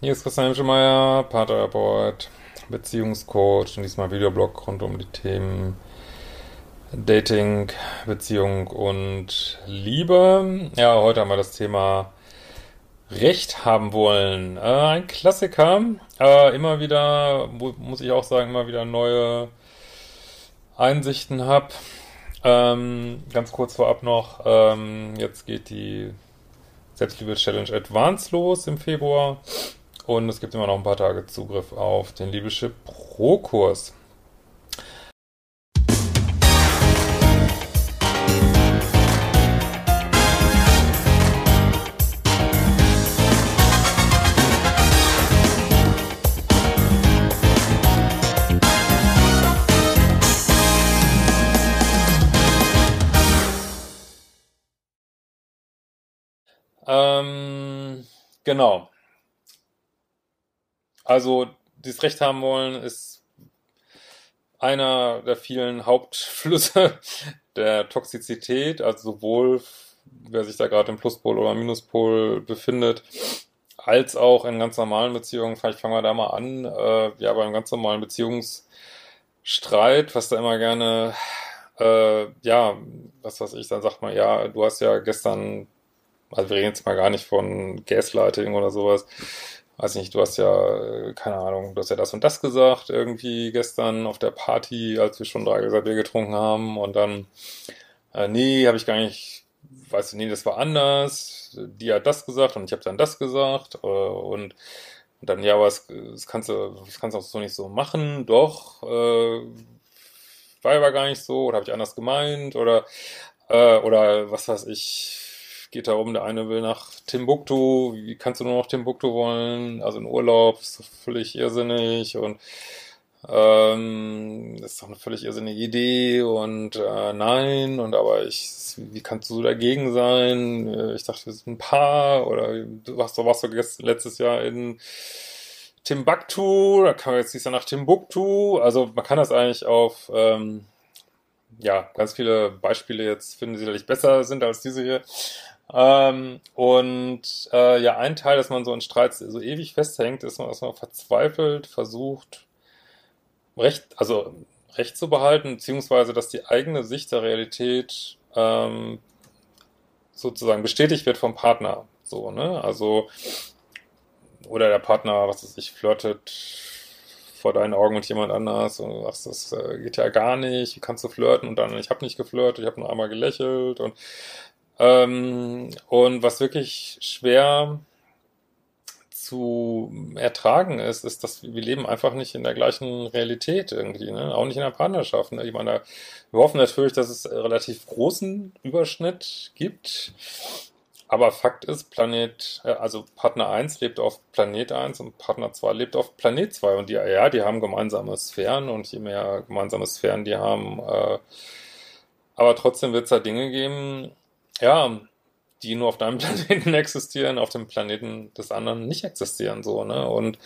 Hier ist Christian Hemschemeyer, Paartherapeut, Beziehungscoach und diesmal Videoblog rund um die Themen Dating, Beziehung und Liebe. Ja, heute haben wir das Thema Recht haben wollen. Äh, ein Klassiker. Äh, immer wieder, muss ich auch sagen, immer wieder neue Einsichten habe. Ähm, ganz kurz vorab noch, ähm, jetzt geht die Selbstliebe-Challenge Advanced los im Februar und es gibt immer noch ein paar Tage Zugriff auf den Liebeschip Pro-Kurs. Ähm, genau. Also, dieses Recht haben wollen ist einer der vielen Hauptflüsse der Toxizität, also sowohl wer sich da gerade im Pluspol oder Minuspol befindet, als auch in ganz normalen Beziehungen. Vielleicht fangen wir da mal an. Äh, ja, beim ganz normalen Beziehungsstreit, was da immer gerne, äh, ja, was weiß ich, dann sagt man, ja, du hast ja gestern also wir reden jetzt mal gar nicht von Gaslighting oder sowas. Weiß nicht, du hast ja, keine Ahnung, du hast ja das und das gesagt, irgendwie gestern auf der Party, als wir schon drei gesagt Bier getrunken haben. Und dann, äh, nee, habe ich gar nicht, weißt du, nee, das war anders, die hat das gesagt und ich habe dann das gesagt. Äh, und, und dann, ja, aber das, das kannst du, das kannst du auch so nicht so machen, doch, äh, war aber gar nicht so, oder habe ich anders gemeint, oder, äh, oder was weiß ich, geht darum, der eine will nach Timbuktu, wie kannst du nur noch Timbuktu wollen? Also in Urlaub, ist völlig irrsinnig und ähm, das ist doch eine völlig irrsinnige Idee und äh, nein, und aber ich, wie kannst du dagegen sein? Äh, ich dachte, wir sind ein Paar oder du warst doch, warst doch letztes Jahr in Timbuktu, da kann man jetzt so nach Timbuktu. Also man kann das eigentlich auf ähm, ja, ganz viele Beispiele jetzt finden, die sicherlich besser sind als diese hier. Ähm, und äh, ja, ein Teil, dass man so in Streits so ewig festhängt, ist, dass man verzweifelt versucht, Recht, also Recht zu behalten, beziehungsweise dass die eigene Sicht der Realität ähm, sozusagen bestätigt wird vom Partner. So, ne? Also, oder der Partner, was weiß ich, flirtet vor deinen Augen mit jemand anders und du sagst, das äh, geht ja gar nicht, wie kannst du flirten? Und dann, ich habe nicht geflirtet, ich habe nur einmal gelächelt und ähm, und was wirklich schwer zu ertragen ist, ist, dass wir leben einfach nicht in der gleichen Realität irgendwie, ne? auch nicht in der Partnerschaft. Ne? Ich meine, wir hoffen natürlich, dass es relativ großen Überschnitt gibt, aber Fakt ist, Planet, äh, also Partner 1 lebt auf Planet 1 und Partner 2 lebt auf Planet 2 und die, ja, die haben gemeinsame Sphären und je mehr gemeinsame Sphären die haben, äh, aber trotzdem wird es da Dinge geben, ja, die nur auf deinem Planeten existieren, auf dem Planeten des anderen nicht existieren, so, ne? Und,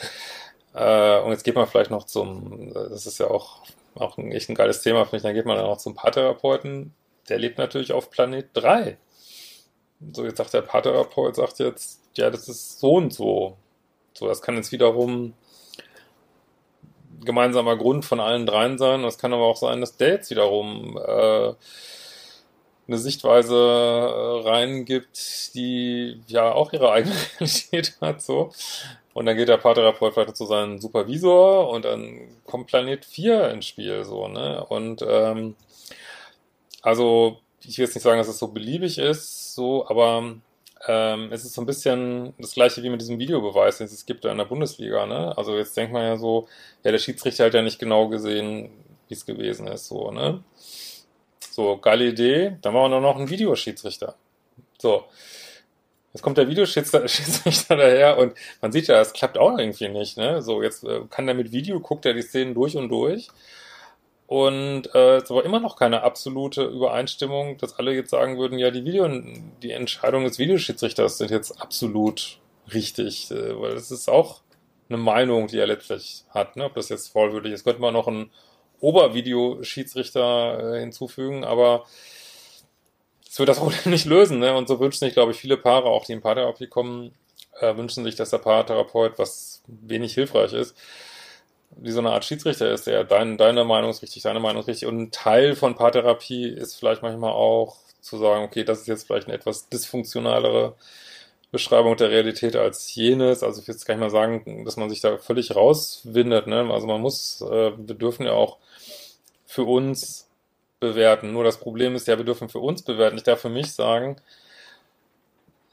äh, und jetzt geht man vielleicht noch zum, das ist ja auch, auch ein, echt ein geiles Thema, finde ich, dann geht man dann auch zum Paartherapeuten, der lebt natürlich auf Planet 3. So, jetzt sagt der Paartherapeut, sagt jetzt, ja, das ist so und so. So, das kann jetzt wiederum gemeinsamer Grund von allen dreien sein. Das kann aber auch sein, dass der jetzt wiederum äh, eine Sichtweise äh, reingibt, die ja auch ihre eigene Realität hat, so. Und dann geht der Paartherapeut weiter zu seinem Supervisor und dann kommt Planet 4 ins Spiel, so, ne? Und ähm, also, ich will jetzt nicht sagen, dass es so beliebig ist, so, aber ähm, es ist so ein bisschen das gleiche wie mit diesem Videobeweis, den es gibt in der Bundesliga, ne? Also jetzt denkt man ja so, ja, der Schiedsrichter hat ja nicht genau gesehen, wie es gewesen ist, so, ne? So, geile Idee. Dann machen wir noch einen Videoschiedsrichter. So. Jetzt kommt der Videoschiedsrichter daher und man sieht ja, das klappt auch irgendwie nicht. Ne? So, jetzt äh, kann der mit Video, guckt er die Szenen durch und durch. Und äh, es aber immer noch keine absolute Übereinstimmung, dass alle jetzt sagen würden, ja, die Video, die Entscheidung des Videoschiedsrichters sind jetzt absolut richtig. Äh, weil das ist auch eine Meinung, die er letztlich hat. Ne? Ob das jetzt vollwürdig ist, könnte man noch ein Obervideoschiedsrichter äh, hinzufügen, aber es wird das Problem nicht lösen, ne? Und so wünschen sich, glaube ich, viele Paare, auch die in Paartherapie kommen, äh, wünschen sich, dass der Paartherapeut, was wenig hilfreich ist, wie so eine Art Schiedsrichter ist, der dein, deine Meinung ist richtig, deine Meinung ist richtig. Und ein Teil von Paartherapie ist vielleicht manchmal auch zu sagen, okay, das ist jetzt vielleicht eine etwas dysfunktionalere Beschreibung der Realität als jenes. Also ich will jetzt gar nicht mal sagen, dass man sich da völlig rauswindet. Ne? Also man muss, äh, wir dürfen ja auch für uns bewerten. Nur das Problem ist ja, wir dürfen für uns bewerten. Ich darf für mich sagen,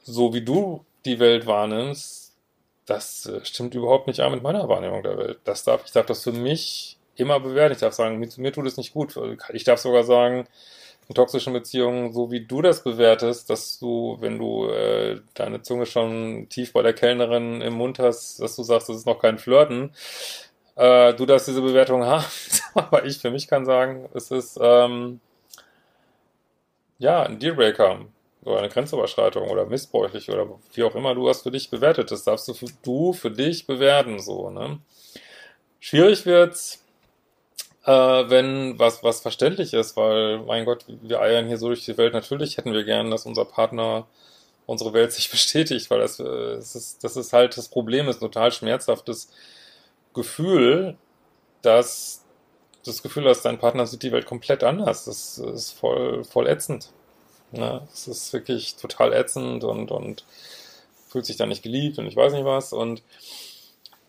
so wie du die Welt wahrnimmst, das äh, stimmt überhaupt nicht an mit meiner Wahrnehmung der Welt. Das darf, ich darf das für mich immer bewerten. Ich darf sagen, mir, mir tut es nicht gut. Ich darf sogar sagen, in toxischen Beziehungen, so wie du das bewertest, dass du, wenn du äh, deine Zunge schon tief bei der Kellnerin im Mund hast, dass du sagst, das ist noch kein Flirten, äh, du darfst diese Bewertung haben. Aber ich für mich kann sagen, es ist ähm, ja ein Dealbreaker oder eine Grenzüberschreitung oder missbräuchlich oder wie auch immer du das für dich bewertet. Das darfst du für, du für dich bewerten, so, ne? Schwierig wird's, äh, wenn was, was verständlich ist, weil, mein Gott, wir eiern hier so durch die Welt. Natürlich hätten wir gern, dass unser Partner unsere Welt sich bestätigt, weil das, äh, das, ist, das ist halt das Problem, ist ein total schmerzhaftes Gefühl, dass das Gefühl hast, dein Partner sieht die Welt komplett anders. Das ist voll, voll ätzend. Ne? Es ist wirklich total ätzend und, und fühlt sich da nicht geliebt und ich weiß nicht was. Und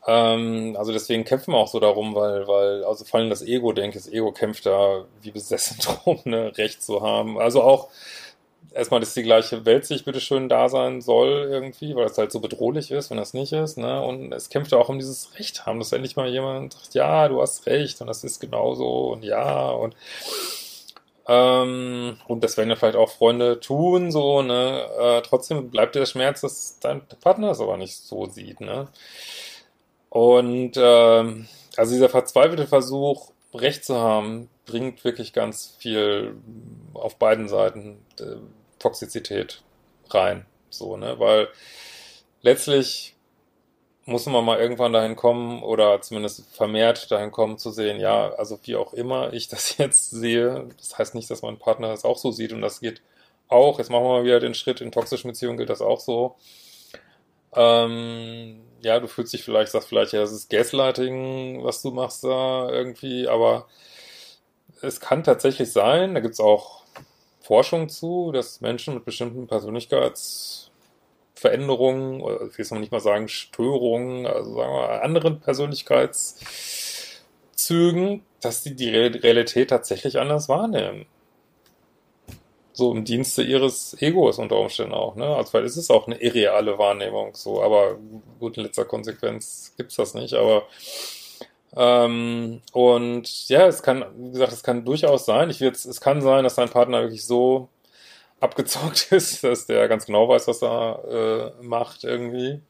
ähm, also deswegen kämpfen wir auch so darum, weil, weil, also vor allem das Ego, denke ich, das Ego kämpft da wie besessen drum, ne, Recht zu haben. Also auch erstmal, dass die gleiche Welt sich bitteschön da sein soll irgendwie, weil es halt so bedrohlich ist, wenn das nicht ist, ne? Und es kämpft auch um dieses Recht haben, dass endlich mal jemand sagt, ja, du hast recht und das ist genauso und ja und ähm, und das werden ja vielleicht auch Freunde tun, so, ne? Äh, trotzdem bleibt der Schmerz, dass dein Partner es aber nicht so sieht, ne? Und ähm, also dieser verzweifelte Versuch, Recht zu haben, bringt wirklich ganz viel auf beiden Seiten äh, Toxizität rein. So, ne? Weil letztlich muss man mal irgendwann dahin kommen oder zumindest vermehrt dahin kommen zu sehen, ja, also wie auch immer ich das jetzt sehe, das heißt nicht, dass mein Partner das auch so sieht und das geht auch, jetzt machen wir mal wieder den Schritt, in toxischen Beziehungen gilt das auch so. Ähm, ja, du fühlst dich vielleicht, sagst vielleicht, ja, das ist Gaslighting, was du machst da irgendwie, aber es kann tatsächlich sein, da gibt's auch Forschung zu, dass Menschen mit bestimmten Persönlichkeitsveränderungen, oder ich will es noch nicht mal sagen Störungen, also sagen wir anderen Persönlichkeitszügen, dass die die Realität tatsächlich anders wahrnehmen. So im Dienste ihres Egos unter Umständen auch, ne? Also weil es ist auch eine irreale Wahrnehmung, so, aber gut, in letzter Konsequenz gibt's das nicht, aber ähm, und ja, es kann, wie gesagt, es kann durchaus sein. Ich will es kann sein, dass dein Partner wirklich so abgezockt ist, dass der ganz genau weiß, was er äh, macht irgendwie.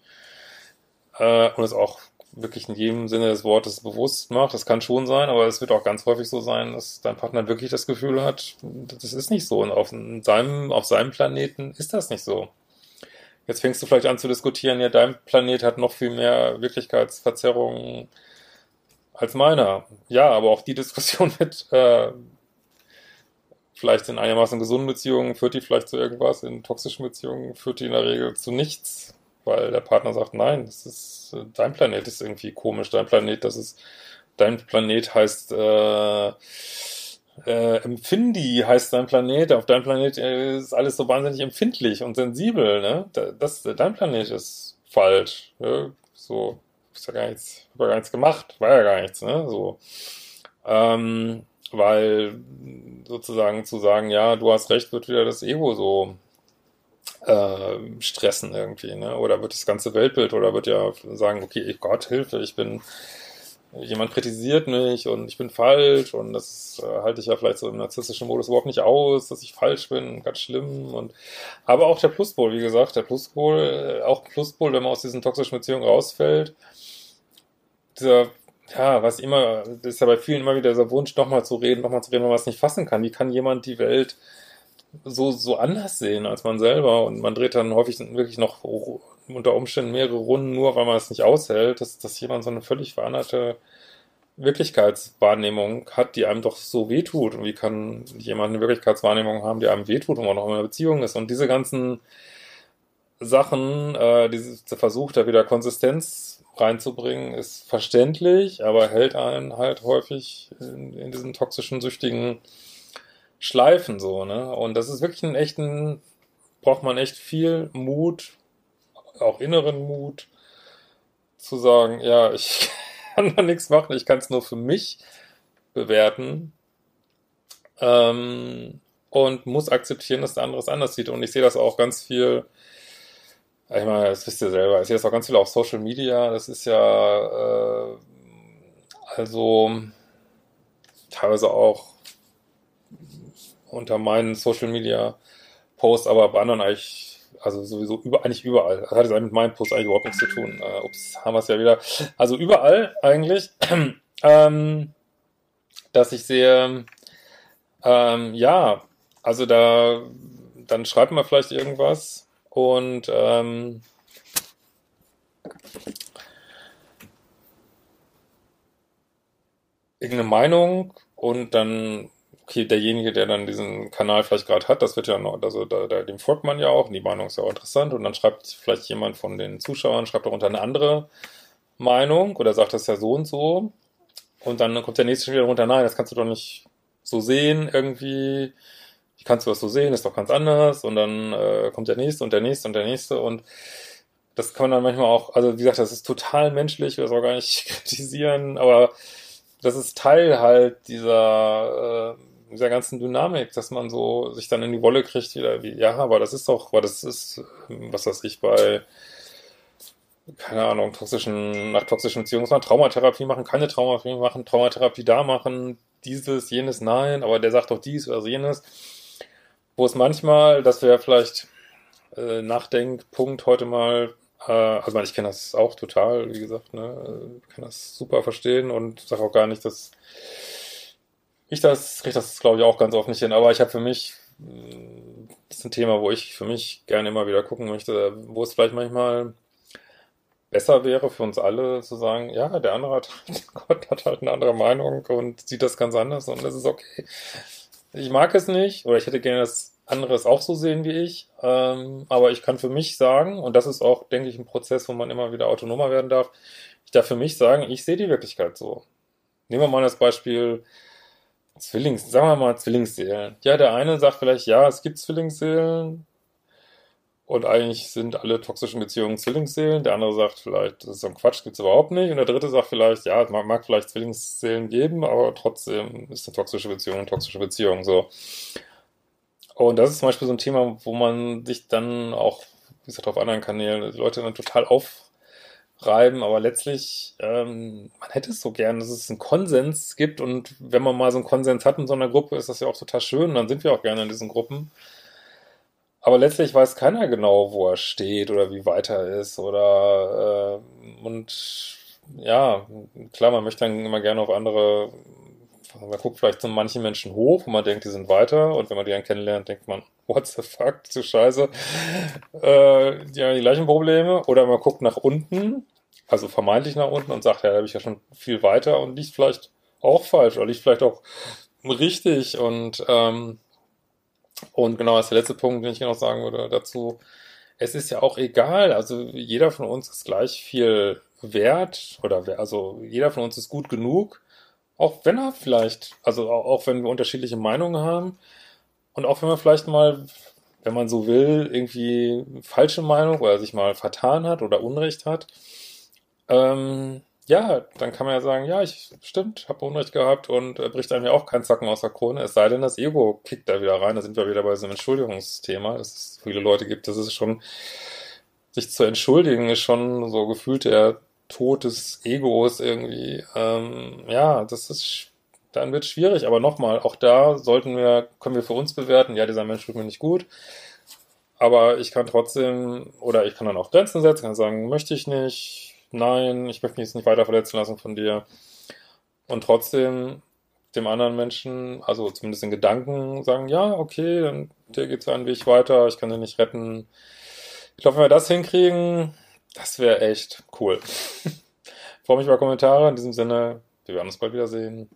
Äh, und es auch wirklich in jedem Sinne des Wortes bewusst macht. Das kann schon sein, aber es wird auch ganz häufig so sein, dass dein Partner wirklich das Gefühl hat, das ist nicht so. Und auf seinem, auf seinem Planeten ist das nicht so. Jetzt fängst du vielleicht an zu diskutieren, ja, dein Planet hat noch viel mehr Wirklichkeitsverzerrungen als meiner. Ja, aber auch die Diskussion mit äh, vielleicht in einigermaßen gesunden Beziehungen führt die vielleicht zu irgendwas, in toxischen Beziehungen führt die in der Regel zu nichts, weil der Partner sagt, nein, das ist äh, dein Planet ist irgendwie komisch, dein Planet, das ist dein Planet heißt äh, äh, Empfindi heißt dein Planet, auf deinem Planet ist alles so wahnsinnig empfindlich und sensibel, ne? Das, dein Planet ist falsch. Ne? So, ist ja gar nichts, hab ja gar nichts gemacht, war ja gar nichts, ne? So. Ähm, weil sozusagen zu sagen, ja, du hast recht, wird wieder das Ego so äh, stressen irgendwie, ne? Oder wird das ganze Weltbild oder wird ja sagen, okay, Gott, Hilfe, ich bin jemand kritisiert mich und ich bin falsch und das äh, halte ich ja vielleicht so im narzisstischen Modus überhaupt nicht aus, dass ich falsch bin, ganz schlimm und aber auch der Pluspol, wie gesagt, der Pluspol, äh, auch Pluspol, wenn man aus diesen toxischen Beziehungen rausfällt, dieser, ja, was immer, das ist ja bei vielen immer wieder dieser Wunsch, nochmal zu reden, nochmal zu reden, wenn man es nicht fassen kann. Wie kann jemand die Welt so, so anders sehen als man selber? Und man dreht dann häufig wirklich noch unter Umständen mehrere Runden, nur weil man es nicht aushält, dass, dass jemand so eine völlig veränderte Wirklichkeitswahrnehmung hat, die einem doch so wehtut. Und wie kann jemand eine Wirklichkeitswahrnehmung haben, die einem wehtut, wenn man noch in einer Beziehung ist? Und diese ganzen Sachen, äh, dieses, der Versuch, da wieder Konsistenz reinzubringen, ist verständlich, aber hält einen halt häufig in, in diesen toxischen, süchtigen Schleifen so, ne? Und das ist wirklich ein echten, braucht man echt viel Mut, auch inneren Mut, zu sagen, ja, ich kann da nichts machen, ich kann es nur für mich bewerten ähm, und muss akzeptieren, dass der andere es anders sieht. Und ich sehe das auch ganz viel, ich meine, das wisst ihr selber, ich sehe das auch ganz viel auf Social Media, das ist ja äh, also teilweise auch unter meinen Social Media Posts, aber bei anderen eigentlich also sowieso über, eigentlich überall. Das hat jetzt mit meinem Post eigentlich überhaupt nichts zu tun. Äh, ups, haben wir es ja wieder. Also überall eigentlich, ähm, dass ich sehe, ähm, ja, also da, dann schreibt man vielleicht irgendwas und ähm, irgendeine Meinung und dann okay, derjenige, der dann diesen Kanal vielleicht gerade hat, das wird ja noch, also da, da, dem folgt man ja auch, die Meinung ist ja auch interessant und dann schreibt vielleicht jemand von den Zuschauern, schreibt darunter eine andere Meinung oder sagt das ja so und so und dann kommt der nächste schon wieder runter, nein, das kannst du doch nicht so sehen irgendwie, wie kannst du das so sehen, ist doch ganz anders und dann äh, kommt der nächste und der nächste und der nächste und das kann man dann manchmal auch, also wie gesagt, das ist total menschlich, wir auch gar nicht kritisieren, aber das ist Teil halt dieser äh, dieser ganzen Dynamik, dass man so sich dann in die Wolle kriegt, wieder wie, ja, aber das ist doch, aber das ist, was weiß ich, bei, keine Ahnung, toxischen, nach toxischen Beziehungen muss man Traumatherapie machen, keine Traumatherapie machen, Traumatherapie da machen, dieses, jenes, nein, aber der sagt doch dies oder jenes. Wo es manchmal, das wäre vielleicht äh, Nachdenkpunkt heute mal, äh, also ich kenne das auch total, wie gesagt, ne, kann das super verstehen und sage auch gar nicht, dass ich das, kriege das, glaube ich, auch ganz oft nicht hin. Aber ich habe für mich, mm, das ist ein Thema, wo ich für mich gerne immer wieder gucken möchte, wo es vielleicht manchmal besser wäre für uns alle zu sagen, ja, der andere hat, Gott hat halt eine andere Meinung und sieht das ganz anders und das ist okay. Ich mag es nicht oder ich hätte gerne das anderes auch so sehen wie ich, ähm, aber ich kann für mich sagen, und das ist auch, denke ich, ein Prozess, wo man immer wieder autonomer werden darf, ich darf für mich sagen, ich sehe die Wirklichkeit so. Nehmen wir mal das Beispiel, Zwillings, sagen wir mal Zwillingsseelen. Ja, der eine sagt vielleicht, ja, es gibt Zwillingsseelen und eigentlich sind alle toxischen Beziehungen Zwillingsseelen. Der andere sagt vielleicht, das ist so ein Quatsch, gibt's überhaupt nicht. Und der dritte sagt vielleicht, ja, es mag, mag vielleicht Zwillingsseelen geben, aber trotzdem ist eine toxische Beziehung eine toxische Beziehung so. Und das ist zum Beispiel so ein Thema, wo man sich dann auch, wie gesagt, auf anderen Kanälen, die Leute dann total auf reiben, aber letztlich, ähm, man hätte es so gern, dass es einen Konsens gibt und wenn man mal so einen Konsens hat in so einer Gruppe, ist das ja auch total schön und dann sind wir auch gerne in diesen Gruppen. Aber letztlich weiß keiner genau, wo er steht oder wie weit er ist oder äh, und ja, klar, man möchte dann immer gerne auf andere, man guckt vielleicht zu manchen Menschen hoch, wo man denkt, die sind weiter und wenn man die dann kennenlernt, denkt man, what the fuck, zu scheiße, äh, die haben die gleichen Probleme. Oder man guckt nach unten also vermeintlich nach unten und sagt, ja, da habe ich ja schon viel weiter und liegt vielleicht auch falsch oder liegt vielleicht auch richtig. Und ähm, und genau, das ist der letzte Punkt, den ich noch sagen würde dazu. Es ist ja auch egal, also jeder von uns ist gleich viel wert oder also jeder von uns ist gut genug, auch wenn er vielleicht, also auch wenn wir unterschiedliche Meinungen haben und auch wenn wir vielleicht mal, wenn man so will, irgendwie falsche Meinung oder sich mal vertan hat oder Unrecht hat, ähm, ja, dann kann man ja sagen, ja, ich stimmt, habe Unrecht gehabt und äh, bricht einem ja auch kein Zacken aus der Krone, es sei denn, das Ego kickt da wieder rein, da sind wir wieder bei so einem Entschuldigungsthema, dass es viele Leute gibt, das ist schon, sich zu entschuldigen, ist schon so gefühlt der Tod des Egos irgendwie, ähm, ja, das ist, dann wird schwierig, aber nochmal, auch da sollten wir, können wir für uns bewerten, ja, dieser Mensch tut mir nicht gut, aber ich kann trotzdem, oder ich kann dann auch Grenzen setzen, kann sagen, möchte ich nicht, nein, ich möchte mich jetzt nicht weiter verletzen lassen von dir. Und trotzdem dem anderen Menschen, also zumindest in Gedanken, sagen, ja, okay, dann dir geht's einen Weg weiter, ich kann den nicht retten. Ich glaube, wenn wir das hinkriegen, das wäre echt cool. Freue mich über Kommentare. In diesem Sinne, wir werden uns bald wiedersehen.